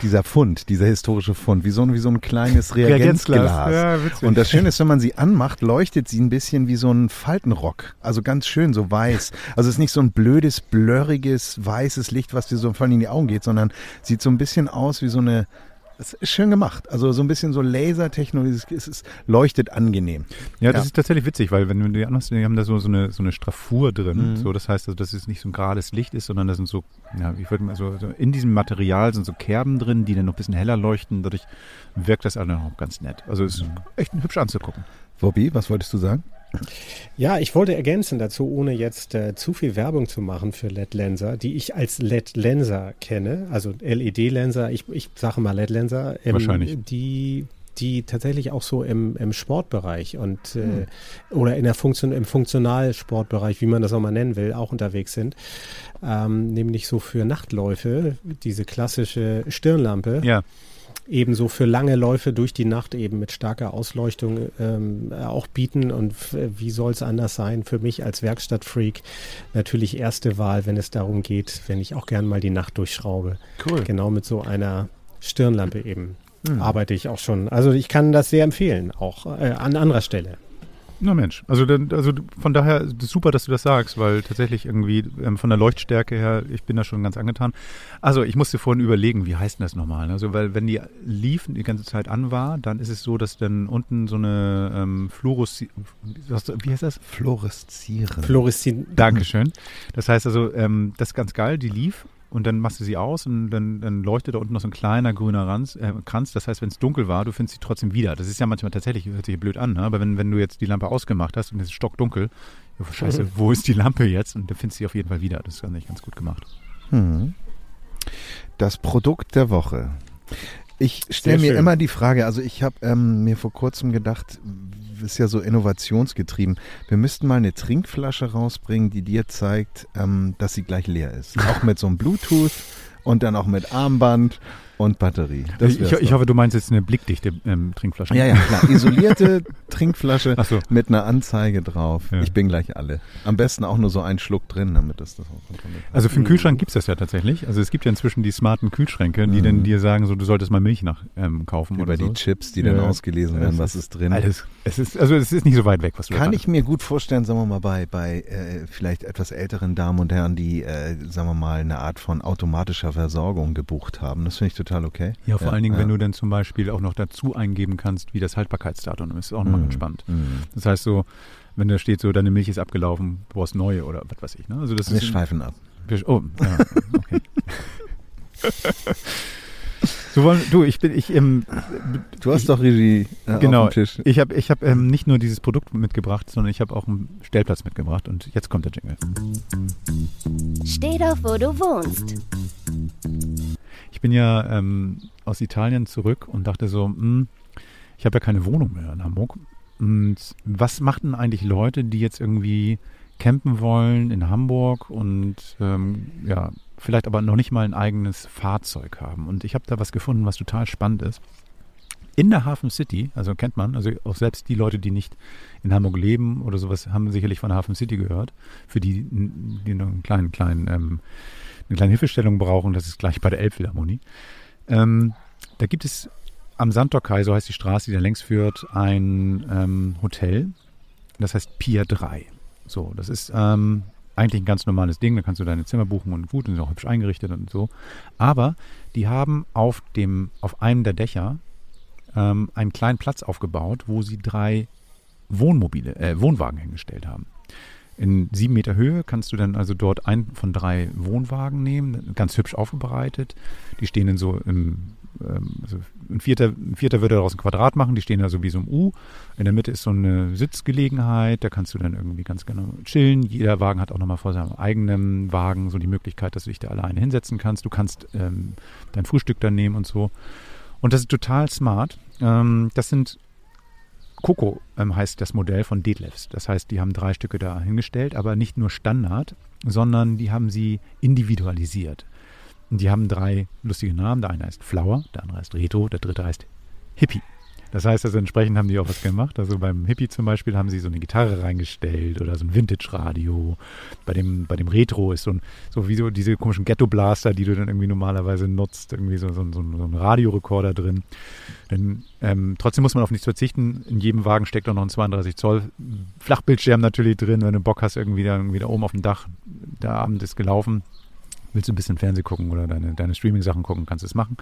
dieser Fund, dieser historische Fund, wie so ein, wie so ein kleines Reagenzglas. Ja, Und das Schöne ist, wenn man sie anmacht, leuchtet sie ein bisschen wie so ein Faltenrock. Also ganz schön, so weiß. Also es ist nicht so ein blödes, blurriges, weißes Licht, was dir so voll in die Augen geht, sondern sieht so ein bisschen aus wie so eine es ist schön gemacht. Also so ein bisschen so Lasertechnologie, es, es leuchtet angenehm. Ja, das ja. ist tatsächlich witzig, weil wenn du die anmachst, die haben da so, so, eine, so eine Straffur drin. Mhm. So, das heißt, also, dass es nicht so ein gerades Licht ist, sondern da sind so, ja, ich würde mal so, so, in diesem Material sind so Kerben drin, die dann noch ein bisschen heller leuchten. Dadurch wirkt das auch noch ganz nett. Also es ist mhm. echt hübsch anzugucken. Bobby, was wolltest du sagen? Ja, ich wollte ergänzen dazu, ohne jetzt äh, zu viel Werbung zu machen für LED-Lenser, die ich als LED-Lenser kenne, also LED-Lenser, ich, ich sage mal LED-Lenser, ähm, Wahrscheinlich. die die tatsächlich auch so im, im Sportbereich und äh, hm. oder in der Funktion im Funktionalsportbereich, wie man das auch mal nennen will, auch unterwegs sind. Ähm, nämlich so für Nachtläufe, diese klassische Stirnlampe. Ja ebenso für lange Läufe durch die Nacht eben mit starker Ausleuchtung ähm, auch bieten. Und wie soll es anders sein? Für mich als Werkstattfreak natürlich erste Wahl, wenn es darum geht, wenn ich auch gern mal die Nacht durchschraube. Cool. Genau mit so einer Stirnlampe eben. Mhm. Arbeite ich auch schon. Also ich kann das sehr empfehlen, auch äh, an anderer Stelle. Na Mensch, also, dann, also von daher super, dass du das sagst, weil tatsächlich irgendwie ähm, von der Leuchtstärke her, ich bin da schon ganz angetan. Also ich musste vorhin überlegen, wie heißt denn das nochmal? Also weil wenn die Leaf die ganze Zeit an war, dann ist es so, dass dann unten so eine ähm, Fluoreszi wie heißt das? Fluoreszieren. Fluoreszieren. Dankeschön. Das heißt also, ähm, das ist ganz geil, die Leaf und dann machst du sie aus und dann, dann leuchtet da unten noch so ein kleiner grüner Ranz, äh, Kranz. Das heißt, wenn es dunkel war, du findest sie trotzdem wieder. Das ist ja manchmal tatsächlich, hört sich blöd an, ne? aber wenn, wenn du jetzt die Lampe ausgemacht hast und es ist stockdunkel, oh, scheiße, wo ist die Lampe jetzt? Und dann findest du sie auf jeden Fall wieder. Das ist eigentlich ganz gut gemacht. Hm. Das Produkt der Woche. Ich stelle mir immer die Frage, also ich habe ähm, mir vor kurzem gedacht, ist ja so innovationsgetrieben. Wir müssten mal eine Trinkflasche rausbringen, die dir zeigt, ähm, dass sie gleich leer ist. Auch mit so einem Bluetooth und dann auch mit Armband und Batterie. Ich, ich, hoffe, du meinst jetzt eine blickdichte ähm, Trinkflasche. Ja, ja, klar. Isolierte Trinkflasche so. mit einer Anzeige drauf. Ja. Ich bin gleich alle. Am besten auch nur so einen Schluck drin, damit das das auch kontrolliert. Also für den Kühlschrank gibt es das ja tatsächlich. Also es gibt ja inzwischen die smarten Kühlschränke, die mhm. dann dir sagen, so du solltest mal Milch nach ähm, kaufen Über oder die so. Chips, die ja. dann ausgelesen werden, was ist drin. Alles. Es ist, also es ist nicht so weit weg, was du Kann ich mir gut vorstellen, sagen wir mal, bei, bei äh, vielleicht etwas älteren Damen und Herren, die, äh, sagen wir mal, eine Art von automatischer Versorgung gebucht haben. Das finde ich total total okay. Ja, vor allen Dingen, wenn du dann zum Beispiel auch noch dazu eingeben kannst, wie das Haltbarkeitsdatum ist, ist auch nochmal Mhm. ganz spannend. Mhm. Das heißt so, wenn da steht so, deine Milch ist abgelaufen, du brauchst neue oder was weiß ich. Ne? Also das Wir ist schweifen ab. Wir- Oh, ja, okay. so wollen, du, ich bin, ich, ähm, Du hast doch Regie äh, genau, auf dem Tisch. ich habe ich hab, ähm, nicht nur dieses Produkt mitgebracht, sondern ich habe auch einen Stellplatz mitgebracht und jetzt kommt der Jingle. Steh doch, wo du wohnst. Ich bin ja ähm, aus Italien zurück und dachte so, hm, ich habe ja keine Wohnung mehr in Hamburg. Und was machten eigentlich Leute, die jetzt irgendwie campen wollen in Hamburg und ähm, ja, vielleicht aber noch nicht mal ein eigenes Fahrzeug haben? Und ich habe da was gefunden, was total spannend ist. In der Hafen City, also kennt man, also auch selbst die Leute, die nicht in Hamburg leben oder sowas, haben sicherlich von Hafen City gehört. Für die, die noch einen kleinen, kleinen, ähm, eine kleine Hilfestellung brauchen, das ist gleich bei der Elbphilharmonie. Ähm, da gibt es am Sandtorkai, so heißt die Straße, die da längs führt, ein ähm, Hotel. Das heißt Pier 3. So, das ist ähm, eigentlich ein ganz normales Ding. Da kannst du deine Zimmer buchen und gut und ist auch hübsch eingerichtet und so. Aber die haben auf dem, auf einem der Dächer ähm, einen kleinen Platz aufgebaut, wo sie drei Wohnmobile, äh, Wohnwagen hingestellt haben. In sieben Meter Höhe kannst du dann also dort einen von drei Wohnwagen nehmen, ganz hübsch aufbereitet. Die stehen dann so im, ähm, also ein Vierter, ein Vierter würde daraus ein Quadrat machen, die stehen da so wie so im U. In der Mitte ist so eine Sitzgelegenheit, da kannst du dann irgendwie ganz genau chillen. Jeder Wagen hat auch nochmal vor seinem eigenen Wagen so die Möglichkeit, dass du dich da alleine hinsetzen kannst. Du kannst ähm, dein Frühstück dann nehmen und so. Und das ist total smart. Ähm, das sind Coco ähm, heißt das Modell von Detlefs. Das heißt, die haben drei Stücke da hingestellt, aber nicht nur Standard, sondern die haben sie individualisiert. Und die haben drei lustige Namen. Der eine heißt Flower, der andere heißt Reto, der dritte heißt Hippie. Das heißt, also entsprechend haben die auch was gemacht. Also beim Hippie zum Beispiel haben sie so eine Gitarre reingestellt oder so ein Vintage-Radio. Bei dem, bei dem Retro ist so ein, so wie so diese komischen Ghetto-Blaster, die du dann irgendwie normalerweise nutzt, irgendwie so, so, so, ein- so ein Radiorekorder drin. Denn ähm, trotzdem muss man auf nichts verzichten. In jedem Wagen steckt auch noch ein 32 Zoll Flachbildschirm natürlich drin, wenn du Bock hast, irgendwie da, irgendwie da oben auf dem Dach, der Abend ist gelaufen, willst du ein bisschen Fernsehen gucken oder deine, deine Streaming-Sachen gucken, kannst du es machen.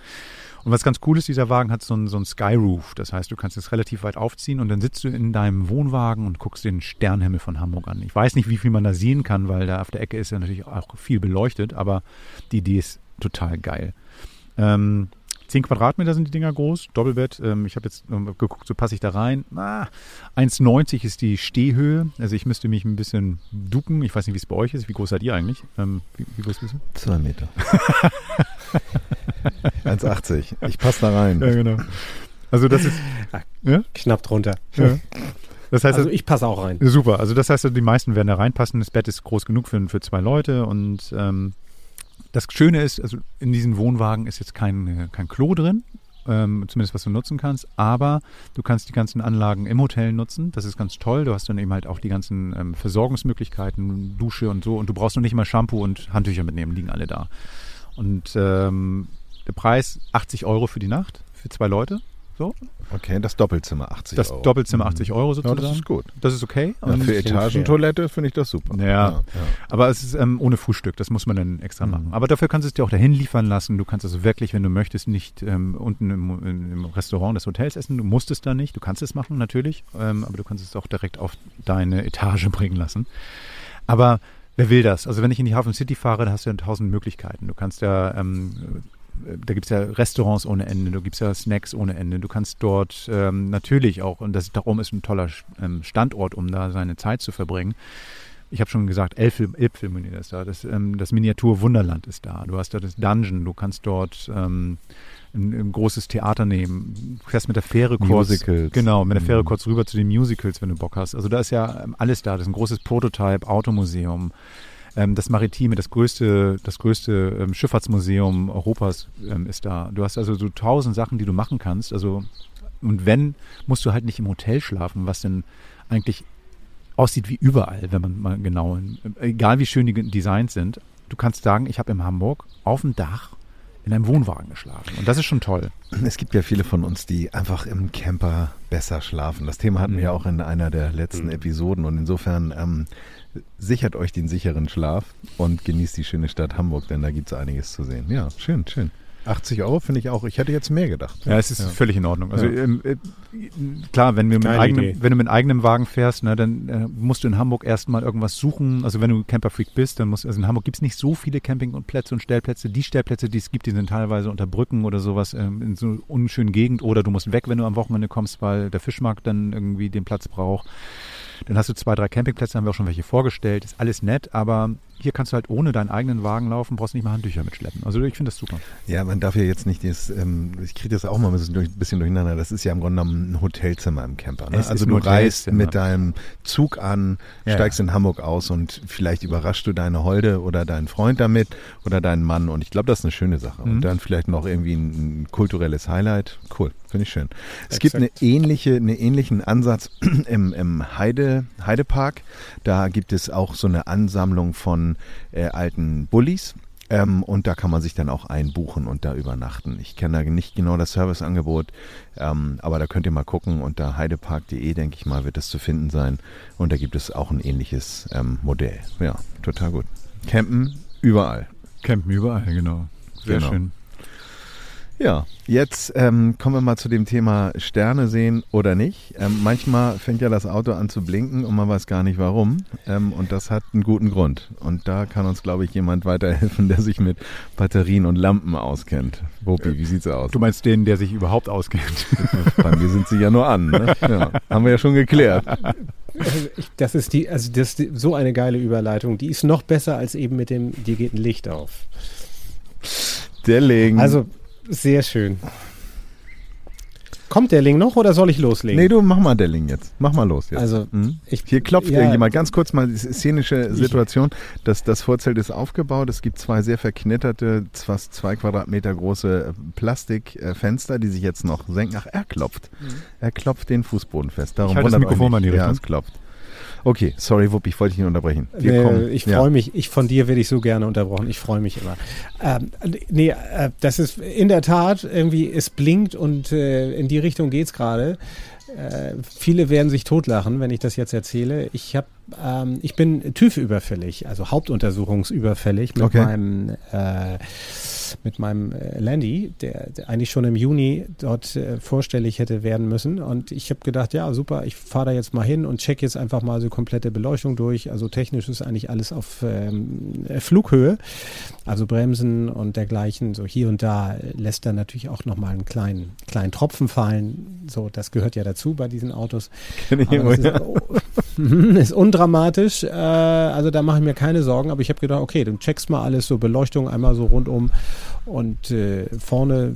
Und was ganz cool ist, dieser Wagen hat so einen, so einen Skyroof. Das heißt, du kannst es relativ weit aufziehen und dann sitzt du in deinem Wohnwagen und guckst den Sternhimmel von Hamburg an. Ich weiß nicht, wie viel man da sehen kann, weil da auf der Ecke ist ja natürlich auch viel beleuchtet, aber die Idee ist total geil. Ähm, 10 Quadratmeter sind die Dinger groß, Doppelbett. Ähm, ich habe jetzt ähm, geguckt, so passe ich da rein. Ah, 1,90 ist die Stehhöhe. Also ich müsste mich ein bisschen ducken. Ich weiß nicht, wie es bei euch ist. Wie groß seid ihr eigentlich? Ähm, wie, wie groß bist du? Zwei Meter. 1,80. Ich passe da rein. Ja, genau. Also das ist, ja? Knapp drunter. Ja. Das heißt, Also ich passe auch rein. super. Also das heißt, die meisten werden da reinpassen. Das Bett ist groß genug für, für zwei Leute und ähm, das Schöne ist, also in diesen Wohnwagen ist jetzt kein, kein Klo drin, ähm, zumindest was du nutzen kannst, aber du kannst die ganzen Anlagen im Hotel nutzen. Das ist ganz toll. Du hast dann eben halt auch die ganzen ähm, Versorgungsmöglichkeiten, Dusche und so und du brauchst noch nicht mal Shampoo und Handtücher mitnehmen, liegen alle da. Und ähm, der Preis 80 Euro für die Nacht, für zwei Leute. So. Okay, das Doppelzimmer 80 Das Euro. Doppelzimmer 80 Euro Ja, sozusagen. das ist gut. Das ist okay. Ja, für Etagentoilette finde ich das super. Ja. Aber es ist ähm, ohne Frühstück, das muss man dann extra Mhm. machen. Aber dafür kannst du es dir auch dahin liefern lassen. Du kannst also wirklich, wenn du möchtest, nicht ähm, unten im, im Restaurant des Hotels essen. Du musst es da nicht. Du kannst es machen, natürlich. Ähm, aber du kannst es auch direkt auf deine Etage bringen lassen. Aber wer will das? Also wenn ich in die Hafen City fahre, da hast du ja tausend Möglichkeiten. Du kannst ja, ähm, äh, da gibt es ja Restaurants ohne Ende, du gibst ja Snacks ohne Ende. Du kannst dort ähm, natürlich auch, und das darum ist ein toller ähm, Standort, um da seine Zeit zu verbringen. Ich habe schon gesagt, Elbphil- Elbphilharmonie ist da, das, ähm, das Miniatur Wunderland ist da. Du hast da das Dungeon, du kannst dort ähm, ein, ein großes Theater nehmen. Du fährst mit der Fähre kurz. Musicals. Genau, mit der Fähre Mhm. kurz rüber zu den Musicals, wenn du Bock hast. Also da ist ja ähm, alles da. Das ist ein großes Prototype, Automuseum. Ähm, das Maritime, das größte, das größte ähm, Schifffahrtsmuseum Europas ähm, ist da. Du hast also so tausend Sachen, die du machen kannst. Also und wenn, musst du halt nicht im Hotel schlafen, was denn eigentlich aussieht wie überall, wenn man mal genau, egal wie schön die Designs sind. Du kannst sagen, ich habe in Hamburg auf dem Dach in einem Wohnwagen geschlafen. Und das ist schon toll. Es gibt ja viele von uns, die einfach im Camper besser schlafen. Das Thema hatten wir ja auch in einer der letzten Episoden und insofern ähm, sichert euch den sicheren Schlaf und genießt die schöne Stadt Hamburg, denn da gibt es einiges zu sehen. Ja, schön, schön. 80 Euro finde ich auch. Ich hätte jetzt mehr gedacht. Ja, es ist Ja. völlig in Ordnung. Also Ja. ähm, äh, klar, wenn du, mit eigenem, Idee. wenn du mit eigenem Wagen fährst, ne, dann äh, musst du in Hamburg erstmal irgendwas suchen. Also wenn du Camperfreak bist, dann musst also in Hamburg gibt es nicht so viele Camping- und Plätze und Stellplätze. Die Stellplätze, die es gibt, die sind teilweise unter Brücken oder sowas ähm, in so einer unschönen Gegend oder du musst weg, wenn du am Wochenende kommst, weil der Fischmarkt dann irgendwie den Platz braucht. Dann hast du zwei, drei Campingplätze, haben wir auch schon welche vorgestellt. Ist alles nett, aber hier kannst du halt ohne deinen eigenen Wagen laufen, brauchst nicht mal Handtücher mitschleppen. Also ich finde das super. Ja, man darf ja jetzt nicht das, ähm, ich kriege das auch mal ein bisschen, durch, bisschen durcheinander. Das ist ja im Grunde genommen ein Hotelzimmer im Camper. Ne? Also du reist mit deinem Zug an, Ja, steigst in Hamburg aus und vielleicht überraschst du deine Holde oder deinen Freund damit oder deinen Mann. Und ich glaube, das ist eine schöne Sache. Und Mhm. dann vielleicht noch irgendwie ein, ein kulturelles Highlight. Cool, finde ich schön. Es gibt eine Exakt. ähnliche, einen ähnlichen Ansatz im, im Heide, Heidepark. Da gibt es auch so eine Ansammlung von äh, alten Bullis. Ähm, und da kann man sich dann auch einbuchen und da übernachten. Ich kenne da nicht genau das Serviceangebot, ähm, aber da könnt ihr mal gucken. Unter heidepark.de, denke ich mal, wird das zu finden sein. Und da gibt es auch ein ähnliches ähm, Modell. Ja, total gut. Campen überall. Campen überall, genau. Sehr Genau. schön. Ja, jetzt ähm, kommen wir mal zu dem Thema Sterne sehen oder nicht. Ähm, manchmal fängt ja das Auto an zu blinken und man weiß gar nicht warum. Ähm, und das hat einen guten Grund. Und da kann uns, glaube ich, jemand weiterhelfen, der sich mit Batterien und Lampen auskennt. Wopi, wie sieht's aus? Du meinst den, der sich überhaupt auskennt? Bei mir sind sie ja nur an. Ne? Ja, haben wir ja schon geklärt. Ich, das ist die, also das ist so eine geile Überleitung. Die ist noch besser als eben mit dem, dir geht ein Licht auf. Der Legen. Also sehr schön. Kommt der Link noch oder soll ich loslegen? nee, du mach mal Delling jetzt. Mach mal los jetzt. Also Hm? ich, Hier klopft Ja. irgendjemand. Ganz kurz mal die szenische Situation. Das, das Vorzelt ist aufgebaut. Es gibt zwei sehr verknitterte, fast zwei Quadratmeter große äh, Plastikfenster, die sich jetzt noch senken. Ach, er klopft. Er klopft den Fußboden fest. Darum Ich halte das Mikrofon mal in die nicht. Ja, Richtung. es klopft. Okay, sorry, Wuppi, ich wollte dich nicht unterbrechen. Nee, ich Ja. freue mich, ich von dir werde ich so gerne unterbrochen. Ich freue mich immer. Ähm, nee, äh, das ist in der Tat irgendwie, es blinkt und äh, in die Richtung geht's gerade. Äh, viele werden sich totlachen, wenn ich das jetzt erzähle. Ich habe, ähm, ich bin TÜV überfällig, also Hauptuntersuchungsüberfällig mit Okay. meinem äh, mit meinem äh, Landy, der, der eigentlich schon im Juni dort äh, vorstellig hätte werden müssen. Und ich habe gedacht, ja super, ich fahre da jetzt mal hin und check jetzt einfach mal so komplette Beleuchtung durch. Also technisch ist eigentlich alles auf ähm, äh, Flughöhe, also Bremsen und dergleichen. So hier und da äh, lässt er natürlich auch noch mal einen kleinen kleinen Tropfen fallen. So, das gehört ja dazu bei diesen Autos. Ist undramatisch. Äh, also da mache ich mir keine Sorgen. Aber ich habe gedacht, okay, du checkst mal alles, so Beleuchtung einmal so rundum. Und äh, vorne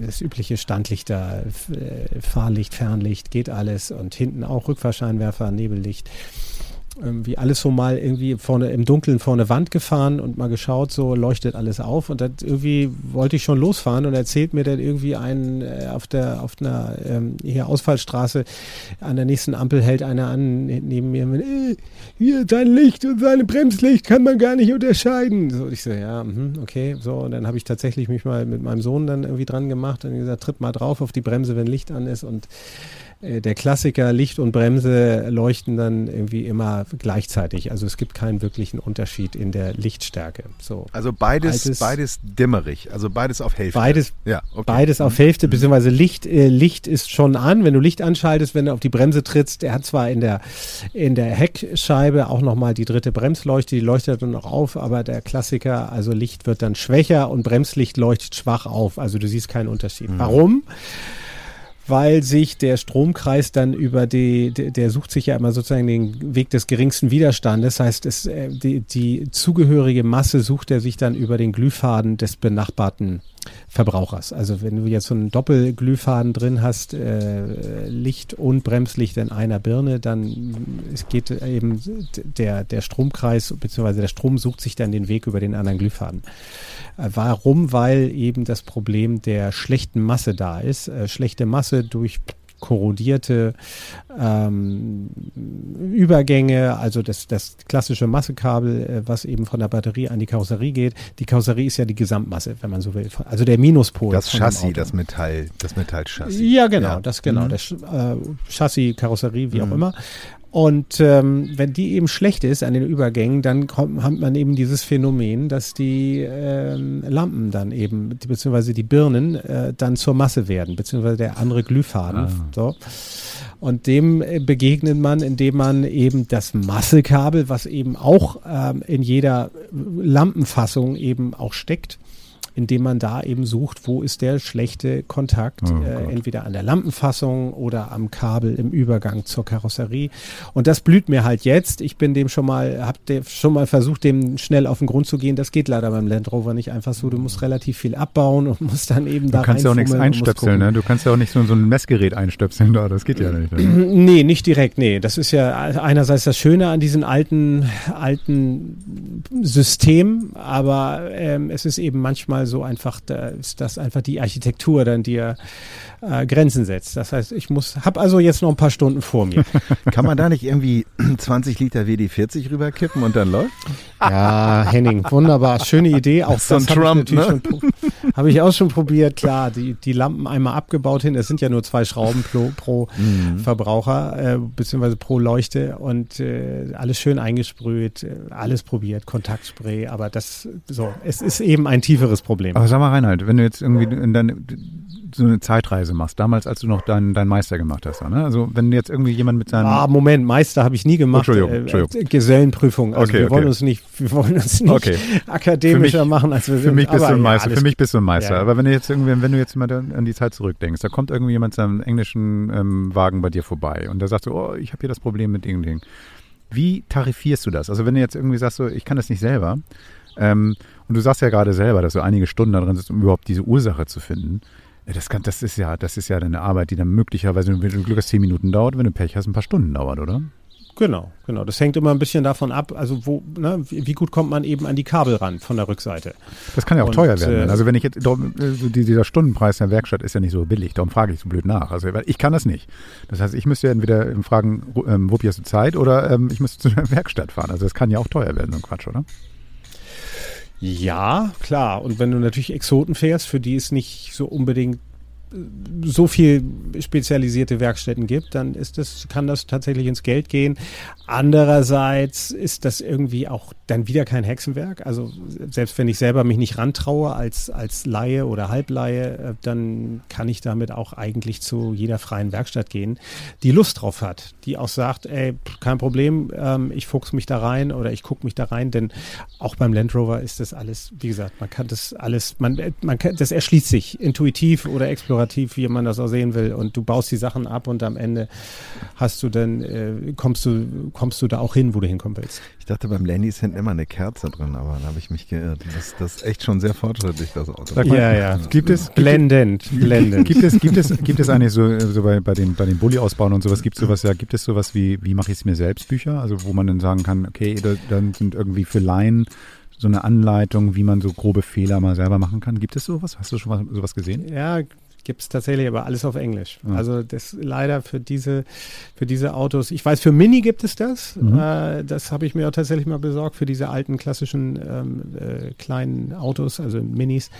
das übliche Standlichter, äh, Fahrlicht, Fernlicht, geht alles. Und hinten auch Rückfahrscheinwerfer, Nebellicht. Irgendwie alles so mal irgendwie vorne im Dunkeln vor eine Wand gefahren und mal geschaut, so leuchtet alles auf. Und dann irgendwie wollte ich schon losfahren und erzählt mir dann irgendwie ein äh, auf der auf einer ähm, hier Ausfallstraße an der nächsten Ampel hält einer an neben mir. Äh, hier dein Licht und seine Bremslicht kann man gar nicht unterscheiden. So ich so ja mhm, okay so und dann habe ich tatsächlich mich mal mit meinem Sohn dann irgendwie dran gemacht und gesagt tritt mal drauf auf die Bremse, wenn Licht an ist und der Klassiker Licht und Bremse leuchten dann irgendwie immer gleichzeitig. Also es gibt keinen wirklichen Unterschied in der Lichtstärke. So. Also beides, Altes- beides dämmerig. Also beides auf Hälfte. Beides, Ja, okay. beides auf Hälfte, beziehungsweise Licht, äh, Licht ist schon an. Wenn du Licht anschaltest, wenn du auf die Bremse trittst, der hat zwar in der, in der Heckscheibe auch nochmal die dritte Bremsleuchte, die leuchtet dann noch auf, aber der Klassiker, also Licht wird dann schwächer und Bremslicht leuchtet schwach auf. Also du siehst keinen Unterschied. Warum? Weil sich der Stromkreis dann über die, der, sucht sich ja immer sozusagen den Weg des geringsten Widerstandes. Das heißt, es, äh, die, die zugehörige Masse sucht er sich dann über den Glühfaden des benachbarten Verbrauchers. Also wenn du jetzt so einen Doppelglühfaden drin hast, äh, Licht und Bremslicht in einer Birne, dann es geht eben der, der Stromkreis bzw. der Strom sucht sich dann den Weg über den anderen Glühfaden. Äh, Warum? Weil eben das Problem der schlechten Masse da ist. Äh, schlechte Masse durch korrodierte ähm, Übergänge, also das, das klassische Massekabel, äh, was eben von der Batterie an die Karosserie geht. Die Karosserie ist ja die Gesamtmasse, wenn man so will. Also der Minuspol. Das Chassis, das Metall, das Metallchassis. Ja, genau, Ja. das genau, Mhm. das äh, Chassis, Karosserie, wie auch Mhm. immer. Und ähm, wenn die eben schlecht ist an den Übergängen, dann kommt, hat man eben dieses Phänomen, dass die ähm, Lampen dann eben, beziehungsweise die Birnen, äh, dann zur Masse werden, beziehungsweise der andere Glühfaden. Ah. So. Und dem äh, begegnet man, indem man eben das Massekabel, was eben auch ähm, in jeder Lampenfassung eben auch steckt, indem man da eben sucht, wo ist der schlechte Kontakt, Oh äh, entweder an der Lampenfassung oder am Kabel im Übergang zur Karosserie. Und das blüht mir halt jetzt. Ich bin dem schon mal, hab dem schon mal versucht, dem schnell auf den Grund zu gehen. Das geht leider beim Land Rover nicht einfach so. Du musst relativ viel abbauen und musst dann eben Du da kannst ja auch nichts einstöpseln, ne? Du kannst ja auch nicht so, so ein Messgerät einstöpseln da, das geht ja nicht. Ne? Nee, nicht direkt, nee. Das ist ja einerseits das Schöne an diesem alten, alten System, aber ähm, es ist eben manchmal so einfach, da ist das einfach die Architektur dann dir äh, Grenzen setzt. Das heißt, ich muss, hab also jetzt noch ein paar Stunden vor mir. Kann man da nicht irgendwie 20 Liter WD-40 rüberkippen und dann läuft? Ja, Henning, wunderbar, schöne Idee. Auch So ein Trump, habe ich, ne? schon pro- hab ich auch schon probiert. Klar, die, die Lampen einmal abgebaut hin. Es sind ja nur zwei Schrauben pro, pro Mhm. Verbraucher, äh, beziehungsweise pro Leuchte und äh, alles schön eingesprüht, äh, alles probiert, Kontaktspray. Aber das, so, es ist eben ein tieferes Problem. Aber sag mal, Reinhard, wenn du jetzt irgendwie in deine, so eine Zeitreise machst, damals, als du noch deinen deinen Meister gemacht hast, ne? also wenn jetzt irgendwie jemand mit seinem... Ah, Moment, Meister habe ich nie gemacht. Entschuldigung, Äh, Entschuldigung. äh, Gesellenprüfung. Also Okay, wir wollen okay. uns nicht, wir wollen uns nicht Okay. akademischer mich- machen, als wir sind. Für mich bist Aber du ein ja, Meister. alles Für mich bist du ein Meister. Ja, ja. Aber wenn du jetzt irgendwie, wenn du jetzt mal an die Zeit zurückdenkst, da kommt irgendwie jemand seinem englischen ähm, Wagen bei dir vorbei und da sagst du, oh, ich habe hier das Problem mit irgendeinem. Wie tarifierst du das? Also wenn du jetzt irgendwie sagst, so, ich kann das nicht selber, ähm, und du sagst ja gerade selber, dass du einige Stunden da drin sitzt, um überhaupt diese Ursache zu finden. Das, kann, das ist ja, das ist ja deine Arbeit, die dann möglicherweise, wenn du Glück hast, zehn Minuten dauert, wenn du Pech hast, ein paar Stunden dauert, oder? Genau, genau. Das hängt immer ein bisschen davon ab, also wo, ne, wie gut kommt man eben an die Kabel ran von der Rückseite. Das kann ja auch Und, teuer werden. äh, also wenn ich jetzt, darum, äh, dieser Stundenpreis der Werkstatt ist ja nicht so billig, darum frage ich so blöd nach. Also ich kann das nicht. Das heißt, ich müsste ja entweder ähm, fragen, ähm, Wuppi, hast du Zeit oder ähm, ich müsste zu einer Werkstatt fahren. Also das kann ja auch teuer werden, so ein Quatsch, oder? Ja, klar. Und wenn du natürlich Exoten fährst, für die es nicht so unbedingt so viel spezialisierte Werkstätten gibt, dann ist das, kann das tatsächlich ins Geld gehen. Andererseits ist das irgendwie auch dann wieder kein Hexenwerk. Also selbst wenn ich selber mich nicht rantraue als, als Laie oder Halblaie, äh, dann kann ich damit auch eigentlich zu jeder freien Werkstatt gehen, die Lust drauf hat, die auch sagt, ey, kein Problem, ähm, ich fuchs mich da rein oder ich gucke mich da rein, denn auch beim Land Rover ist das alles, wie gesagt, man kann das alles, man, man kann, das erschließt sich intuitiv oder explorativ, wie man das auch sehen will und du baust die Sachen ab und am Ende hast du dann, äh, kommst du, kommst du da auch hin, wo du hinkommen willst. Ich dachte, beim Landy ist hinten immer eine Kerze drin, aber da habe ich mich geirrt. Das, das ist echt schon sehr fortschrittlich, das Auto. Sag mal, Ja, ja. Gibt es, gibt, Blendend, blendend. gibt es, gibt es, gibt es eigentlich so, so bei, bei den, bei den Bulli-Ausbauen und sowas, gibt es sowas, ja, gibt es sowas wie, wie mache ich es mir selbst Bücher? Also wo man dann sagen kann, okay, da, dann sind irgendwie für Laien so eine Anleitung, wie man so grobe Fehler mal selber machen kann. Gibt es sowas? Hast du schon mal sowas gesehen? Ja, gibt's tatsächlich, aber alles auf Englisch. Ja. Also das leider für diese, für diese Autos. Ich weiß, für Mini gibt es das. Mhm. Äh, das habe ich mir auch tatsächlich mal besorgt für diese alten klassischen ähm, äh, kleinen Autos, also Minis.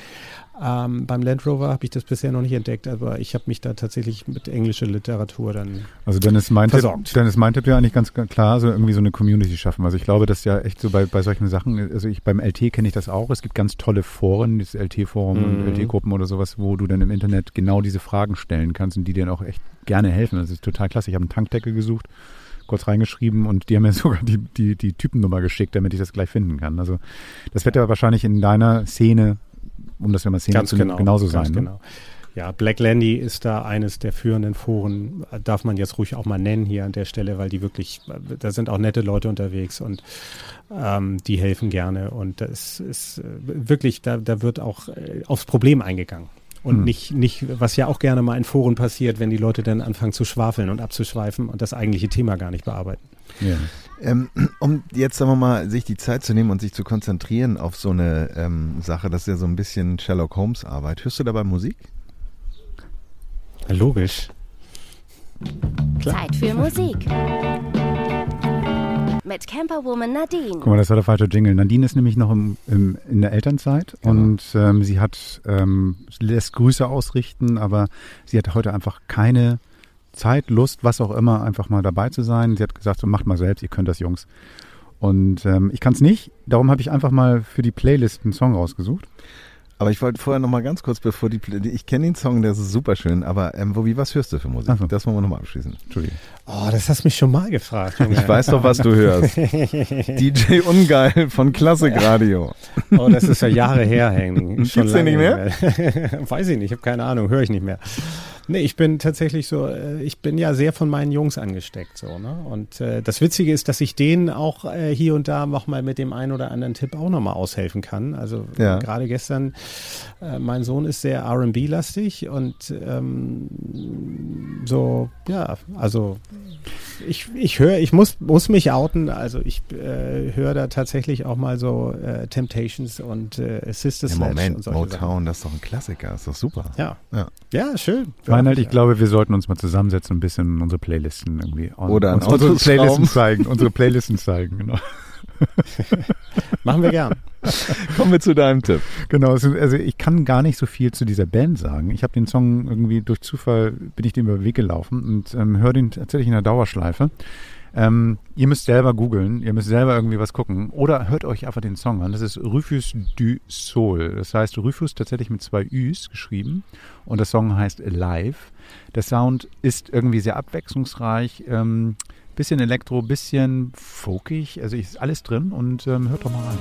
Ähm, beim Land Rover habe ich das bisher noch nicht entdeckt, aber ich habe mich da tatsächlich mit englischer Literatur dann. Also dann ist mein Tipp, Versorgt. dann ist mein Tipp ja eigentlich ganz klar, so irgendwie so eine Community schaffen. Also ich glaube, dass ja echt so bei, bei solchen Sachen, also ich beim LT kenne ich das auch. Es gibt ganz tolle Foren, dieses LT-Forum Mhm. und LT-Gruppen oder sowas, wo du dann im Internet genau diese Fragen stellen kannst und die dir dann auch echt gerne helfen. Das ist total klasse. Ich habe einen Tankdeckel gesucht, kurz reingeschrieben und die haben mir sogar die, die, die Typennummer geschickt, damit ich das gleich finden kann. Also das wird ja wahrscheinlich in deiner Szene, um das ja mal Szene Ganz zu genau. genauso ganz sein. Ne? Genau. Ja, Black Landy ist da eines der führenden Foren, darf man jetzt ruhig auch mal nennen hier an der Stelle, weil die wirklich, da sind auch nette Leute unterwegs und ähm, die helfen gerne und das ist äh, wirklich, da, da wird auch äh, aufs Problem eingegangen. Und Hm. nicht, nicht, was ja auch gerne mal in Foren passiert, wenn die Leute dann anfangen zu schwafeln und abzuschweifen und das eigentliche Thema gar nicht bearbeiten. Ja. Ähm, um jetzt, sagen wir mal, sich die Zeit zu nehmen und sich zu konzentrieren auf so eine ähm, Sache, das ist ja so ein bisschen Sherlock Holmes Arbeit. Hörst du dabei Musik? Logisch. Zeit für Musik. Mit Camperwoman Nadine. Guck mal, das war der falsche Jingle. Nadine ist nämlich noch im, im, in der Elternzeit Genau. und ähm, sie hat ähm, lässt Grüße ausrichten, aber sie hat heute einfach keine Zeit, Lust, was auch immer, einfach mal dabei zu sein. Sie hat gesagt, so macht mal selbst, ihr könnt das, Jungs. Und ähm, ich kann es nicht, darum habe ich einfach mal für die Playlist einen Song rausgesucht. Aber ich wollte vorher noch mal ganz kurz, bevor die, ich kenne den Song, der ist super schön, aber ähm, Wobi, was hörst du für Musik? so. Das wollen wir noch mal abschließen. Entschuldigung. Oh, das hast du mich schon mal gefragt. Junge. Ich weiß doch, was du hörst. DJ Ungeil von Klassik Radio. Oh, das ist ja Jahre her, Henning. Gibt's den nicht mehr? mehr? Weiß ich nicht, ich habe keine Ahnung, höre ich nicht mehr. Nee, ich bin tatsächlich so, äh, ich bin ja sehr von meinen Jungs angesteckt so, ne? Und äh, das Witzige ist, dass ich denen auch äh, hier und da noch mal mit dem einen oder anderen Tipp auch noch mal aushelfen kann. Also Ja. gerade gestern, äh, mein Sohn ist sehr R&B-lastig und ähm, so, ja, also ich, ich höre, ich muss, muss mich outen, also ich äh, höre da tatsächlich auch mal so äh, Temptations und äh, Sister Ja, Moment. Motown, das ist doch ein Klassiker, ist doch super. Ja. Ja. Ja, schön. Meinhard, ich ja. glaube, wir sollten uns mal zusammensetzen und ein bisschen unsere Playlisten irgendwie on- Oder uns unsere Playlisten zeigen, unsere Playlisten zeigen, genau. Machen wir gern. Kommen wir zu deinem Tipp. Genau, also ich kann gar nicht so viel zu dieser Band sagen. Ich habe den Song irgendwie durch Zufall, bin ich dem über den Weg gelaufen und ähm, höre den tatsächlich in der Dauerschleife. Ähm, ihr müsst selber googeln, ihr müsst selber irgendwie was gucken oder hört euch einfach den Song an. Das ist Rufus du Sol. Das heißt Rufus tatsächlich mit zwei Üs geschrieben und der Song heißt Alive. Der Sound ist irgendwie sehr abwechslungsreich, ähm, bisschen Elektro, bisschen folkig, also ist alles drin und ähm, hört doch mal rein.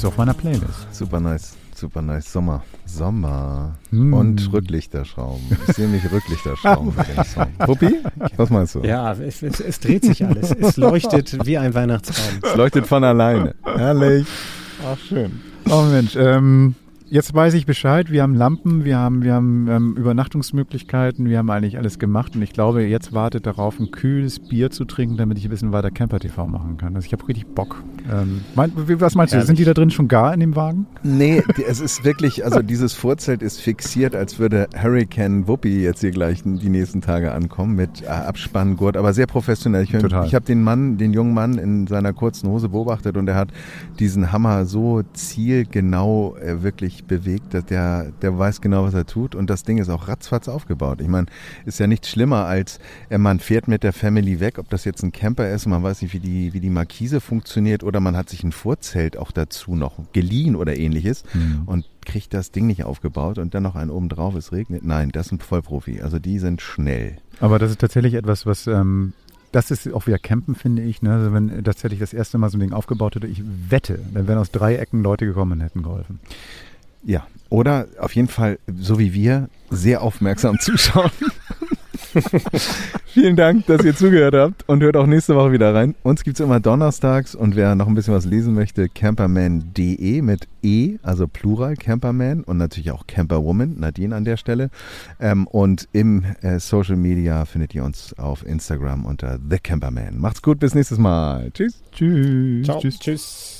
Ist auf meiner Playlist. Super nice, super nice. Sommer, Sommer Hm. und Rücklichterschrauben. Ich sehe mich Rücklichterschrauben mit dem Song. Puppi, was meinst du? Ja, es, es, es dreht sich alles. Es leuchtet wie ein Weihnachtsbaum. Es leuchtet von alleine. Herrlich. Ach, schön. Oh Mensch, ähm, jetzt weiß ich Bescheid. Wir haben Lampen, wir haben, wir haben ähm, Übernachtungsmöglichkeiten, wir haben eigentlich alles gemacht und ich glaube, jetzt wartet darauf, ein kühles Bier zu trinken, damit ich ein bisschen weiter Camper TV machen kann. Also ich habe richtig Bock. Ähm, mein, was meinst du? Herrlich. Sind die da drin schon gar in dem Wagen? Nee, es ist wirklich, also dieses Vorzelt ist fixiert, als würde Hurricane Whoopi jetzt hier gleich die nächsten Tage ankommen mit äh, Abspanngurt, aber sehr professionell. Ich, Total. ich habe den Mann, den jungen Mann in seiner kurzen Hose beobachtet und er hat diesen Hammer so zielgenau äh, wirklich bewegt, dass der, der weiß genau, was er tut und das Ding ist auch ratzfatz aufgebaut. Ich meine, ist ja nichts schlimmer als äh, man fährt mit der Family weg, ob das jetzt ein Camper ist, man weiß nicht, wie die, wie die Markise funktioniert oder man hat sich ein Vorzelt auch dazu noch geliehen oder ähnliches und kriegt das Ding nicht aufgebaut und dann noch einen oben drauf, es regnet. Nein, das ist ein Vollprofi. Also die sind schnell. Aber das ist tatsächlich etwas, was, ähm, das ist auch wieder Campen, finde ich. Ne? Also wenn tatsächlich das erste Mal so ein Ding aufgebaut hätte, ich wette, dann wären aus drei Ecken Leute gekommen und hätten geholfen. Ja. Oder auf jeden Fall, so wie wir, sehr aufmerksam zuschauen. Vielen Dank, dass ihr zugehört habt und hört auch nächste Woche wieder rein. Uns gibt's immer donnerstags und wer noch ein bisschen was lesen möchte, camperman.de mit E, also Plural, Camperman und natürlich auch Camperwoman, Nadine an der Stelle. Ähm, und im äh, Social Media findet ihr uns auf Instagram unter The Camperman. Macht's gut, bis nächstes Mal. Tschüss. Tschüss. Ciao. Tschüss.